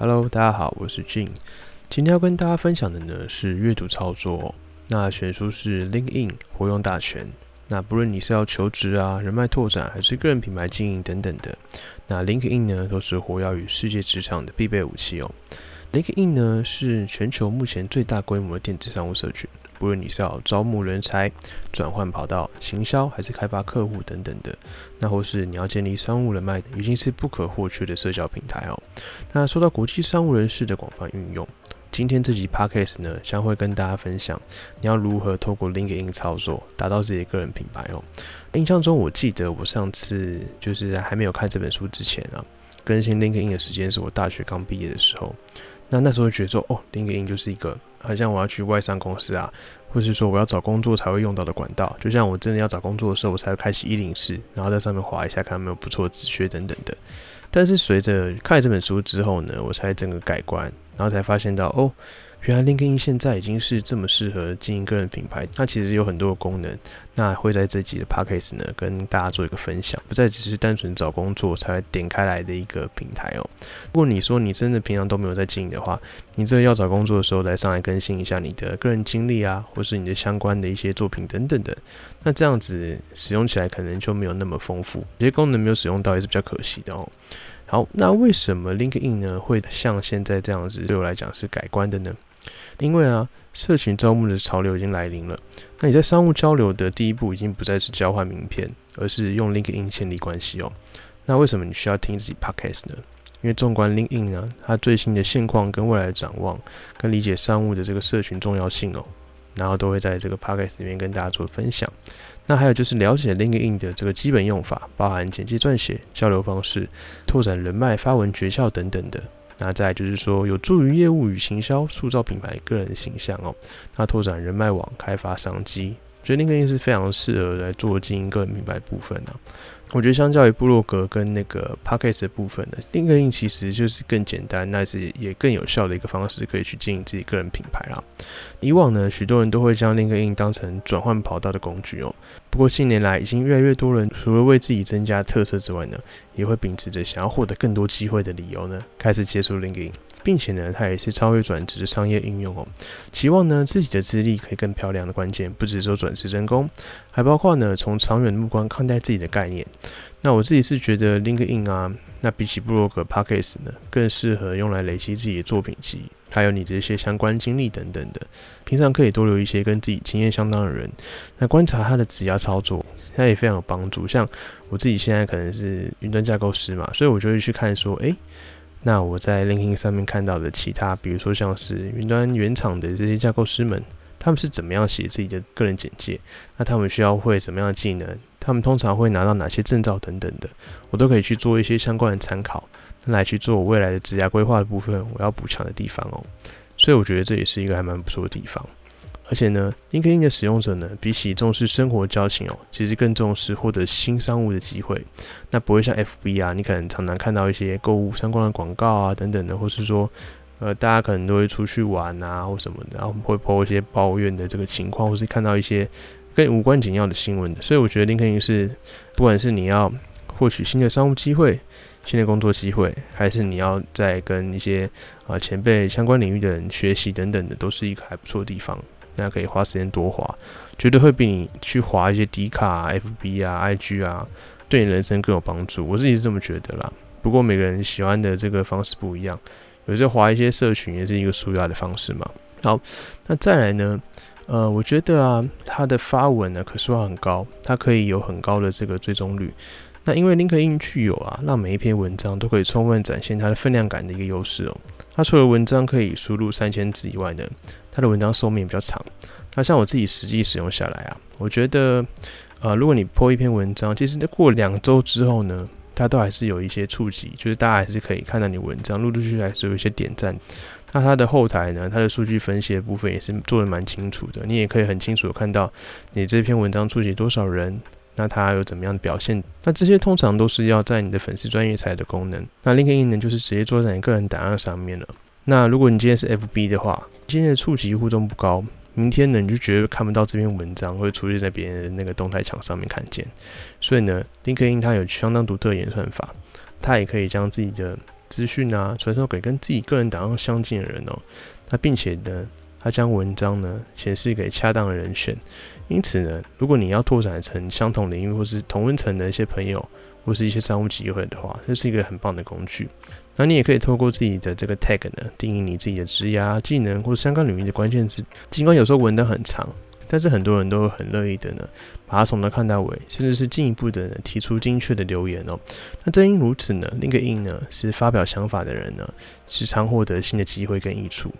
Hello，大家好，我是 Jin。今天要跟大家分享的呢是阅读操作、那选书是 LinkedIn 活用大全。那不论你是要求职啊、人脉拓展，还是个人品牌经营等等的，那 LinkedIn 呢都是活跃于世界职场的必备武器哦。LinkedIn 呢是全球目前最大规模的电子商务社群。不论你是要招募人才、转换跑道、行销，还是开发客户等等的，那或是你要建立商务人脉，已经是不可或缺的社交平台哦。那说到国际商务人士的广泛运用，今天这集 podcast 呢，将会跟大家分享你要如何透过 LinkedIn 操作，达到自己的个人品牌哦。印象中，我记得我上次就是还没有看这本书之前啊，更新 LinkedIn 的时间是我大学刚毕业的时候。那那时候觉得说，哦，LinkedIn 就是一个好像我要去外商公司啊，或是说我要找工作才会用到的管道。就像我真的要找工作的时候，我才会开启一零四，然后在上面划一下，看有没有不错的职缺等等的。但是随着看了这本书之后呢，我才整个改观，然后才发现到哦，原来 LinkedIn 现在已经是这么适合经营个人品牌，它其实有很多的功能。那会在这集的 Podcast 呢，跟大家做一个分享，不再只是单纯找工作才会点开来的一个平台哦。如果你说你真的平常都没有在经营的话，你这要找工作的时候来上来更新一下你的个人经历啊，或是你的相关的一些作品等等的，那这样子使用起来可能就没有那么丰富，这些功能没有使用到也是比较可惜的哦。好，那为什么 LinkedIn 呢会像现在这样子对我来讲是改观的呢？因为啊，社群招募的潮流已经来临了。那你在商务交流的第一步已经不再是交换名片，而是用 LinkedIn 建立关系哦。那为什么你需要听自己 Podcast 呢？因为纵观 LinkedIn 呢，它最新的现况跟未来的展望，跟理解商务的这个社群重要性哦，然后都会在这个 Podcast 里面跟大家做分享。那还有就是了解 LinkedIn 的这个基本用法，包含简介撰写、交流方式、拓展人脉、发文诀窍等等的。那再就是说，有助于业务与行销，塑造品牌个人形象哦。那拓展人脉网，开发商机，觉得那个应该是非常适合来做经营个人品牌部分的。我觉得相较于部落格跟那个 Podcast 的部分呢，Linkin 其实就是更简单，那是也更有效的一个方式，可以去经营自己个人品牌啦。以往呢，许多人都会将 Linkin 当成转换跑道的工具哦。不过近年来，已经越来越多人除了为自己增加特色之外呢，也会秉持着想要获得更多机会的理由呢，开始接触 Linkin 并且呢，它也是超越转职的商业应用哦。期望呢，自己的资历可以更漂亮的关键，不只是说转职成功，还包括呢，从长远的目光看待自己的概念。那我自己是觉得 LinkedIn 啊，那比起部落格、Podcast 呢，更适合用来累积自己的作品集，还有你的一些相关经历等等的。平常可以多留一些跟自己经验相当的人，那观察他的指压操作，那也非常有帮助。像我自己现在可能是云端架构师嘛，所以我就会去看说，诶，那我在 LinkedIn 上面看到的其他，比如说像是云端原厂的这些架构师们，他们是怎么样写自己的个人简介？那他们需要会什么样的技能？他们通常会拿到哪些证照等等的，我都可以去做一些相关的参考，来去做我未来的职业规划的部分，我要补强的地方哦。所以我觉得这也是一个还蛮不错的地方。而且呢，LinkedIn 的使用者呢，比起重视生活交情哦，其实更重视获得新商务的机会。那不会像 FB 啊，你可能常常看到一些购物相关的广告啊等等的，或是说，呃，大家可能都会出去玩啊或什么的，然后会 po 一些抱怨的这个情况，或是看到一些跟无关紧要的新闻。所以我觉得 LinkedIn 是，不管是你要获取新的商务机会、新的工作机会，还是你要在跟一些啊前辈相关领域的人学习等等的，都是一个还不错的地方。那可以花时间多滑，绝对会比你去滑一些 D 卡、FB 啊、IG 啊，对你人生更有帮助。我自己是这么觉得啦。不过每个人喜欢的这个方式不一样，有时候划一些社群也是一个舒压的方式嘛。好，那再来呢？呃，我觉得啊，它的发文呢可视化很高，它可以有很高的这个追踪率。那因为 LinkedIn 具有啊，让每一篇文章都可以充分展现它的分量感的一个优势哦。它除了文章可以输入三千字以外呢，它的文章寿命比较长。那像我自己实际使用下来啊，我觉得，呃，如果你破一篇文章，其实过两周之后呢，它都还是有一些触及，就是大家还是可以看到你文章，陆陆续续还是有一些点赞。那它的后台呢，它的数据分析的部分也是做的蛮清楚的，你也可以很清楚的看到你这篇文章触及多少人，那它有怎么样的表现。那这些通常都是要在你的粉丝专业才的功能。那 LinkedIn 呢，就是直接做在你个人档案上面了。那如果你今天是 FB 的话，今天的触及互动不高。明天呢，你就绝对看不到这篇文章会出现在别人的那个动态墙上面看见。所以呢，LinkedIn 它有相当独特的演算法，它也可以将自己的资讯啊传送给跟自己个人档案相近的人哦。那并且呢，它将文章呢显示给恰当的人选。因此呢，如果你要拓展成相同领域或是同温层的一些朋友，或是一些商务机会的话，这是一个很棒的工具。那你也可以透过自己的这个 tag 呢，定义你自己的职业、技能或相关领域的关键字。尽管有时候文的很长，但是很多人都很乐意的呢，把它从头看到尾，甚至是进一步的提出精确的留言哦。那正因如此呢，LinkedIn 呢是发表想法的人呢，时常获得新的机会跟益处。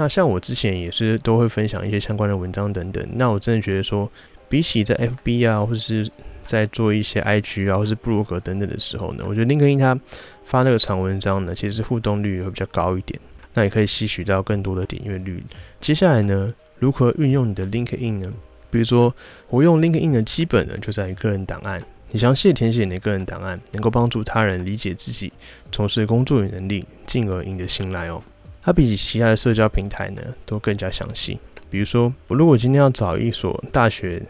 那像我之前也是都会分享一些相关的文章等等。那我真的觉得说，比起在 FB 啊，或者是在做一些 IG 啊，或是布鲁格等等的时候呢，我觉得 LinkedIn 它发那个长文章呢，其实互动率会比较高一点，那也可以吸取到更多的点阅率。接下来呢，如何运用你的 LinkedIn 呢？比如说，我用 LinkedIn 的基本呢，就在于个人档案。你详细填写你的个人档案，能够帮助他人理解自己从事工作与能力，进而赢得信赖哦。它比起其他的社交平台呢，都更加详细。比如说，我如果今天要找一所大学。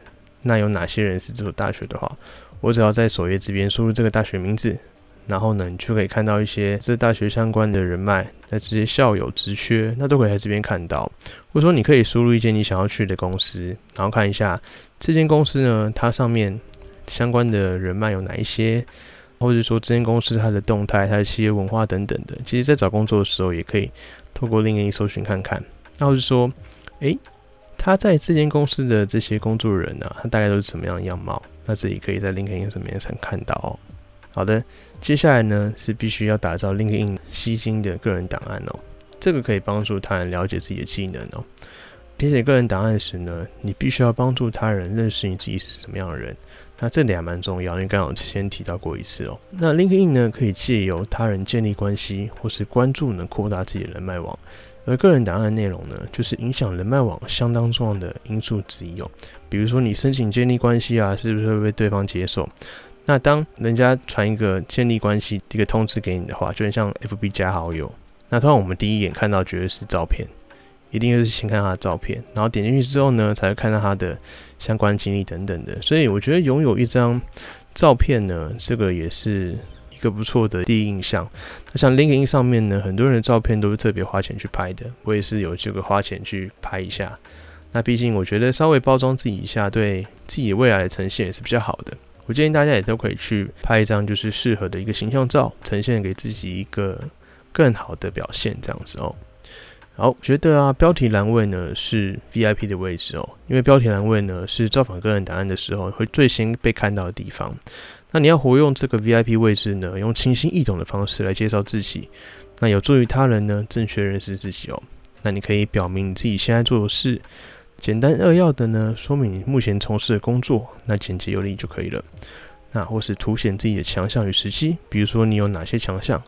那有哪些人是这所大学的话，我只要在首页这边输入这个大学名字，然后呢，你就可以看到一些这大学相关的人脉，那这些校友职缺，那都可以在这边看到。或者说，你可以输入一间你想要去的公司，然后看一下这间公司呢，它上面相关的人脉有哪一些，或者说这间公司它的动态、它的企业文化等等的。其实，在找工作的时候，也可以透过 linking 搜寻看看。那或者说，诶。他在这间公司的这些工作人呢，他大概都是什么样的样貌？那自己可以在 LinkedIn 上面上看到哦。好的，接下来呢是必须要打造 LinkedIn 吸睛的个人档案哦。这个可以帮助他人了解自己的技能哦。填写个人档案时呢，你必须要帮助他人认识你自己是什么样的人。那这点还蛮重要，因为刚好先提到过一次哦。那 LinkedIn 呢，可以借由他人建立关系，或是关注呢，扩大自己的人脉网。而个人档案内容呢，就是影响人脉网相当重要的因素之一哦。比如说你申请建立关系啊，是不是会被对方接受？那当人家传一个建立关系一个通知给你的话，就很像 FB 加好友。那通常我们第一眼看到绝对是照片，一定是先看他的照片，然后点进去之后呢，才会看到他的相关经历等等的。所以我觉得拥有一张照片呢，这个也是。一个不错的第一印象。那像 LinkedIn 上面呢，很多人的照片都是特别花钱去拍的，我也是有这个花钱去拍一下。那毕竟我觉得稍微包装自己一下，对自己未来的呈现也是比较好的。我建议大家也都可以去拍一张就是适合的一个形象照，呈现给自己一个更好的表现，这样子哦。好，觉得啊，标题栏位呢是 VIP 的位置哦，因为标题栏位呢是造访个人档案的时候会最先被看到的地方。那你要活用这个 VIP 位置呢，用清新易懂的方式来介绍自己，那有助于他人呢正确认识自己哦。那你可以表明你自己现在做的事，简单扼要的呢说明你目前从事的工作，那简洁有力就可以了。那或是凸显自己的强项与时机，比如说你有哪些强项，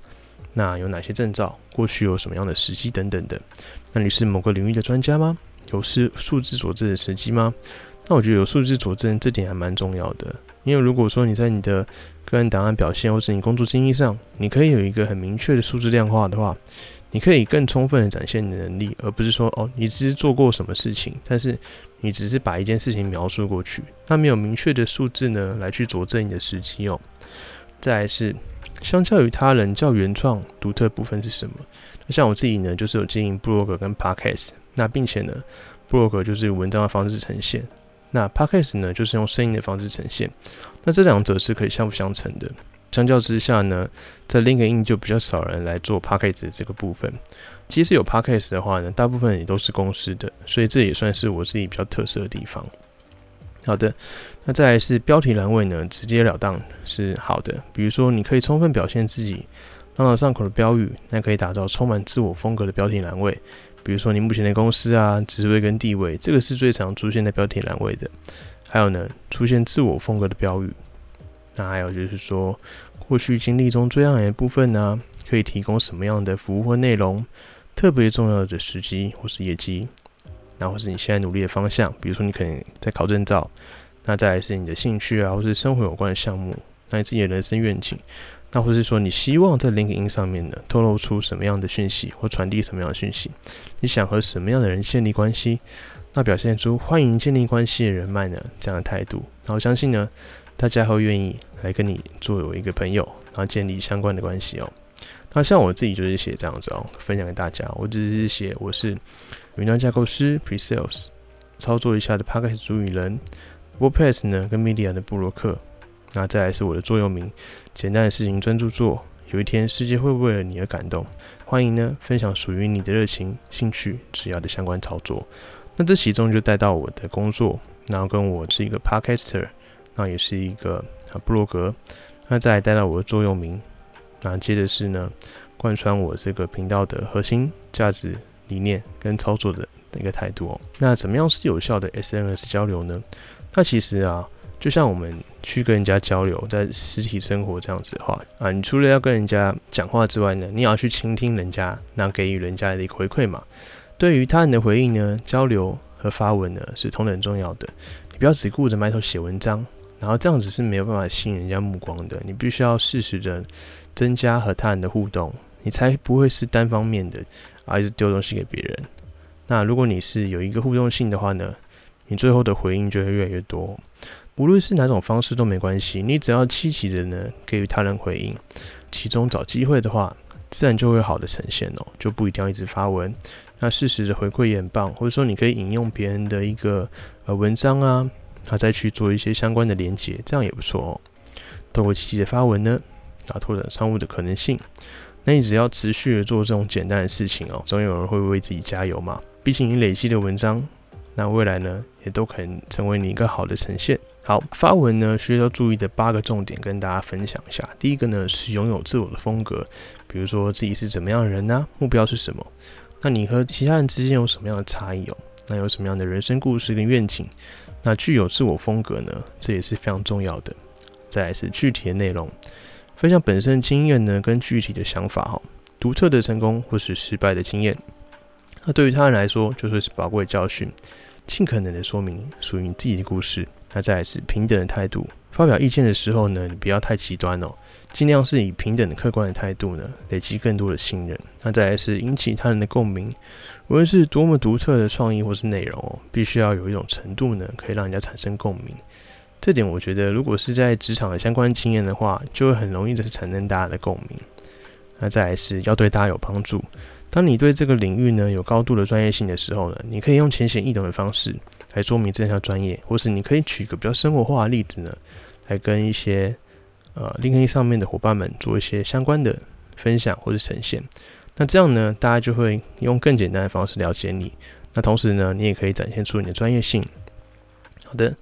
那有哪些证照，过去有什么样的时机等等的。那你是某个领域的专家吗？有是数字佐证的时机吗？那我觉得有数字佐证这点还蛮重要的。因为如果说你在你的个人档案表现或是你工作经历上，你可以有一个很明确的数字量化的话，你可以更充分的展现你的能力，而不是说哦，你只是做过什么事情，但是你只是把一件事情描述过去，那没有明确的数字呢来去佐证你的时机哦。再来是，相较于他人较原创独特部分是什么？像我自己呢，就是有经营 blog 跟 podcast，那并且呢，blog 就是文章的方式呈现。那 podcast 呢，就是用声音的方式呈现。那这两者是可以相辅相成的。相较之下呢，在 LinkedIn 就比较少人来做 podcast 这个部分。即使有 podcast 的话呢，大部分也都是公司的，所以这也算是我自己比较特色的地方。好的，那再来是标题栏位呢，直截了当是好的。比如说，你可以充分表现自己，朗朗上口的标语，那可以打造充满自我风格的标题栏位。比如说你目前的公司啊，职位跟地位，这个是最常出现在标题栏位的。还有呢，出现自我风格的标语。那还有就是说，过去经历中最亮眼的部分呢？可以提供什么样的服务或内容？特别重要的时机或是业绩，然后是你现在努力的方向，比如说你可能在考证照，那再来是你的兴趣啊，或是生活有关的项目，那你自己的人生愿景，那或是说你希望在 LinkedIn 上面呢，透露出什么样的讯息或传递什么样的讯息？你想和什么样的人建立关系？那表现出欢迎建立关系的人脉呢这样的态度，那我相信呢，大家会愿意来跟你作为一个朋友，然后建立相关的关系哦。那像我自己就是写这样子哦，分享给大家。我只是写我是云端架构师 Pre-sales，操作一下的 p a c k a g e 主语人 WordPress 呢跟 Media 的布洛克。那再来是我的座右铭：简单的事情专注做，有一天世界会为了你而感动。欢迎呢分享属于你的热情、兴趣、只要的相关操作。那这其中就带到我的工作，然后跟我是一个 Podcaster，那也是一个啊布洛格。那再来带到我的座右铭。那接着是呢，贯穿我这个频道的核心价值理念跟操作的一个态度哦。那怎么样是有效的 SNS 交流呢？那其实啊，就像我们去跟人家交流，在实体生活这样子的话啊，你除了要跟人家讲话之外呢，你也要去倾听人家，那给予人家的一个回馈嘛。对于他人的回应呢，交流和发文呢是同等重要的。你不要只顾着埋头写文章，然后这样子是没有办法吸引人家目光的。你必须要适时的。增加和他人的互动，你才不会是单方面的，啊，一直丢东西给别人。那如果你是有一个互动性的话呢，你最后的回应就会越来越多。无论是哪种方式都没关系，你只要积极的呢给予他人回应，其中找机会的话，自然就会好的呈现哦，就不一定要一直发文。那适时的回馈也很棒，或者说你可以引用别人的一个呃文章啊，啊再去做一些相关的连接，这样也不错哦。透过积极的发文呢。啊，拓展商务的可能性。那你只要持续的做这种简单的事情哦，总有人会为自己加油嘛。毕竟你累积的文章，那未来呢，也都可能成为你一个好的呈现。好，发文呢需要注意的八个重点跟大家分享一下。第一个呢是拥有自我的风格，比如说自己是怎么样的人呢？目标是什么？那你和其他人之间有什么样的差异哦？那有什么样的人生故事跟愿景？那具有自我风格呢，这也是非常重要的。再来是具体的内容。分享本身的经验呢，跟具体的想法哈，独特的成功或是失败的经验，那对于他人来说就会是宝贵的教训。尽可能的说明属于你自己的故事。那再来是平等的态度，发表意见的时候呢，你不要太极端哦，尽量是以平等的客观的态度呢，累积更多的信任。那再来是引起他人的共鸣，无论是多么独特的创意或是内容哦，必须要有一种程度呢，可以让人家产生共鸣。这点我觉得，如果是在职场的相关经验的话，就会很容易的是产生大家的共鸣。那再来是要对大家有帮助。当你对这个领域呢有高度的专业性的时候呢，你可以用浅显易懂的方式来说明这项专业，或是你可以举个比较生活化的例子呢，来跟一些呃 LinkedIn 上面的伙伴们做一些相关的分享或者呈现。那这样呢，大家就会用更简单的方式了解你。那同时呢，你也可以展现出你的专业性。好的。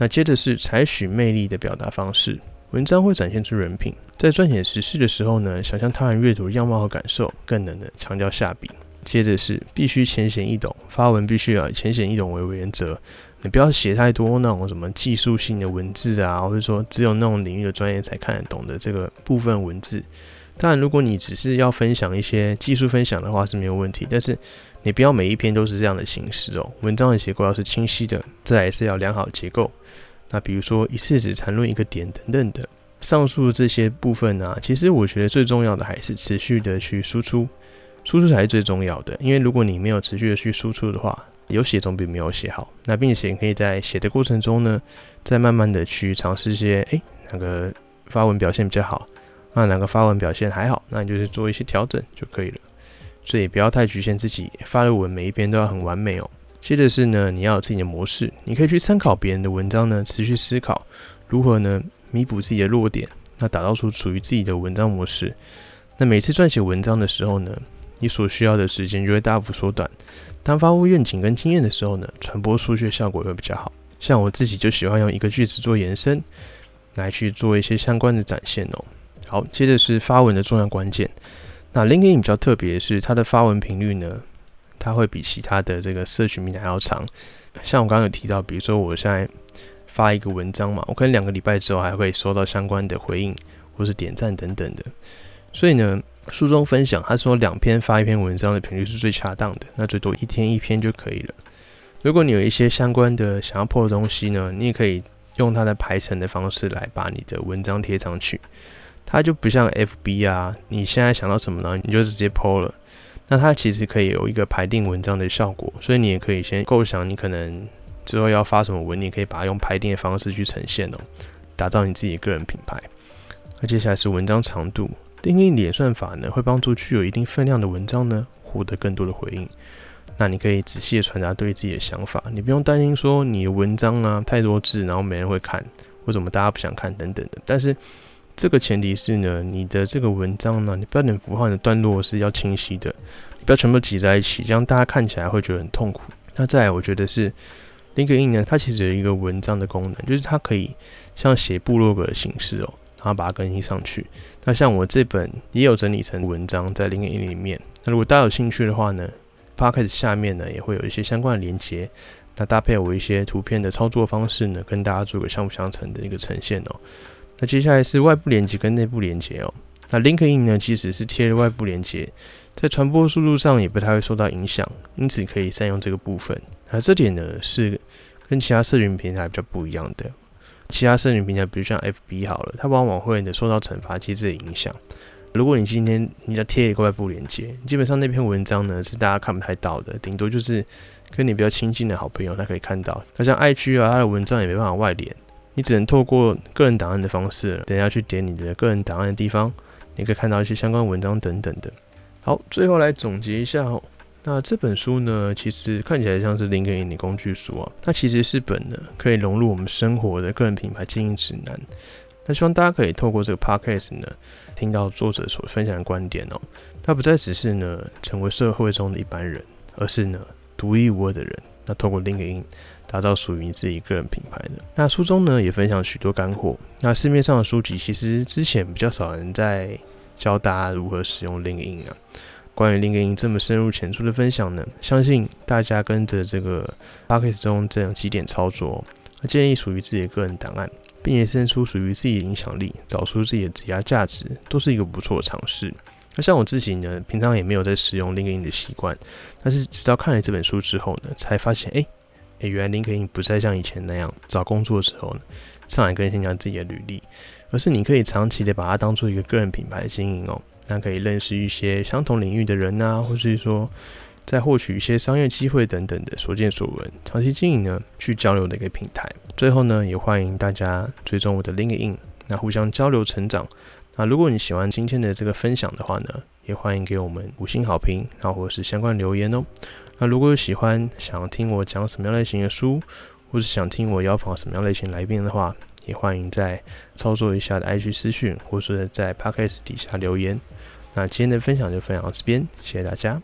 那接着是采取魅力的表达方式，文章会展现出人品。在撰写时事的时候呢，想象他人阅读样貌和感受，更能的强调下笔。接着是必须浅显易懂，发文必须要以浅显易懂为原则。你不要写太多那种什么技术性的文字啊，或者说只有那种领域的专业才看得懂的这个部分文字。当然，如果你只是要分享一些技术分享的话是没有问题，但是。你不要每一篇都是这样的形式哦，文章的结构要是清晰的，再来是要良好结构。那比如说一次只谈论一个点等等的，上述这些部分呢，其实我觉得最重要的还是持续的去输出，输出才是最重要的。因为如果你没有持续的去输出的话，有写总比没有写好。那并且可以在写的过程中呢，再慢慢的去尝试一些，诶，哪个发文表现比较好，那哪个发文表现还好，那你就是做一些调整就可以了。所以不要太局限自己发的文，每一篇都要很完美哦。接着是呢，你要有自己的模式，你可以去参考别人的文章呢，持续思考如何呢弥补自己的弱点，那打造出属于自己的文章模式。那每次撰写文章的时候呢，你所需要的时间就会大幅缩短。当发布愿景跟经验的时候呢，传播出去的效果会比较好。像我自己就喜欢用一个句子做延伸，来去做一些相关的展现哦。好，接着是发文的重要关键。那 LinkedIn 比较特别的是，它的发文频率呢，它会比其他的这个社群平台要长。像我刚刚有提到，比如说我现在发一个文章嘛，我可能两个礼拜之后还会收到相关的回应，或是点赞等等的。所以呢，书中分享他说两篇发一篇文章的频率是最恰当的，那最多一天一篇就可以了。如果你有一些相关的想要破的东西呢，你也可以用它的排程的方式来把你的文章贴上去。它就不像 FB 啊，你现在想到什么呢，你就直接 po 了。那它其实可以有一个排定文章的效果，所以你也可以先构想你可能之后要发什么文，你可以把它用排定的方式去呈现哦，打造你自己个人品牌。那接下来是文章长度，定义演算法呢会帮助具有一定分量的文章呢获得更多的回应。那你可以仔细的传达对自己的想法，你不用担心说你的文章啊太多字，然后没人会看，或什么大家不想看等等的。但是这个前提是呢，你的这个文章呢，你标点符号的段落是要清晰的，不要全部挤在一起，这样大家看起来会觉得很痛苦。那再来，我觉得是 LinkedIn 呢，它其实有一个文章的功能，就是它可以像写部落格的形式哦，然后把它更新上去。那像我这本也有整理成文章在 LinkedIn 里面。那如果大家有兴趣的话呢？Podcast 下面呢也会有一些相关的连接，那搭配我一些图片的操作方式呢，跟大家做个相辅相成的一个呈现哦。那接下来是外部连接跟内部连接哦。那 LinkedIn 呢，其实是贴了外部连接，在传播速度上也不太会受到影响，因此可以善用这个部分。那这点呢是跟其他社群平台比较不一样的。其他社群平台，比如像 FB 好了，它往往会受到惩罚机制的影响。如果你今天你要贴一个外部连接，基本上那篇文章呢是大家看不太到的，顶多就是跟你比较亲近的好朋友他可以看到。那像 IG 啊，它的文章也没办法外连，你只能透过个人档案的方式，等下去点你的个人档案的地方，你可以看到一些相关文章等等的。好，最后来总结一下哦，那这本书呢，其实看起来像是林肯引领工具书啊，它其实是本呢可以融入我们生活的个人品牌经营指南。那希望大家可以透过这个 podcast 呢，听到作者所分享的观点哦。他不再只是呢成为社会中的一般人，而是呢独一无二的人。那透过 LinkedIn 打造属于你自己个人品牌的。那书中呢也分享许多干货。那市面上的书籍其实之前比较少人在教大家如何使用 lingin 啊。关于 lingin 这么深入浅出的分享呢，相信大家跟着这个 p o c a s t 中这样几点操作，建立属于自己的个人档案。并且生出属于自己的影响力，找出自己的职业价值，都是一个不错的尝试。那像我自己呢，平常也没有在使用 lingin 的习惯，但是直到看了这本书之后呢，才发现，哎，哎，原来 LinkedIn 不再像以前那样找工作的时候呢，上来更新一下自己的履历，而是你可以长期的把它当做一个个人品牌经营哦，那可以认识一些相同领域的人呐，或是说。在获取一些商业机会等等的所见所闻，长期经营呢，去交流的一个平台。最后呢，也欢迎大家追踪我的 LinkedIn，那互相交流成长。那如果你喜欢今天的这个分享的话呢，也欢迎给我们五星好评，然后或是相关留言哦。那如果有喜欢想要听我讲什么样类型的书，或是想听我邀访什么样类型来宾的话，也欢迎在操作一下的 IG 私讯，或是在 Podcast 底下留言。那今天的分享就分享到这边，谢谢大家。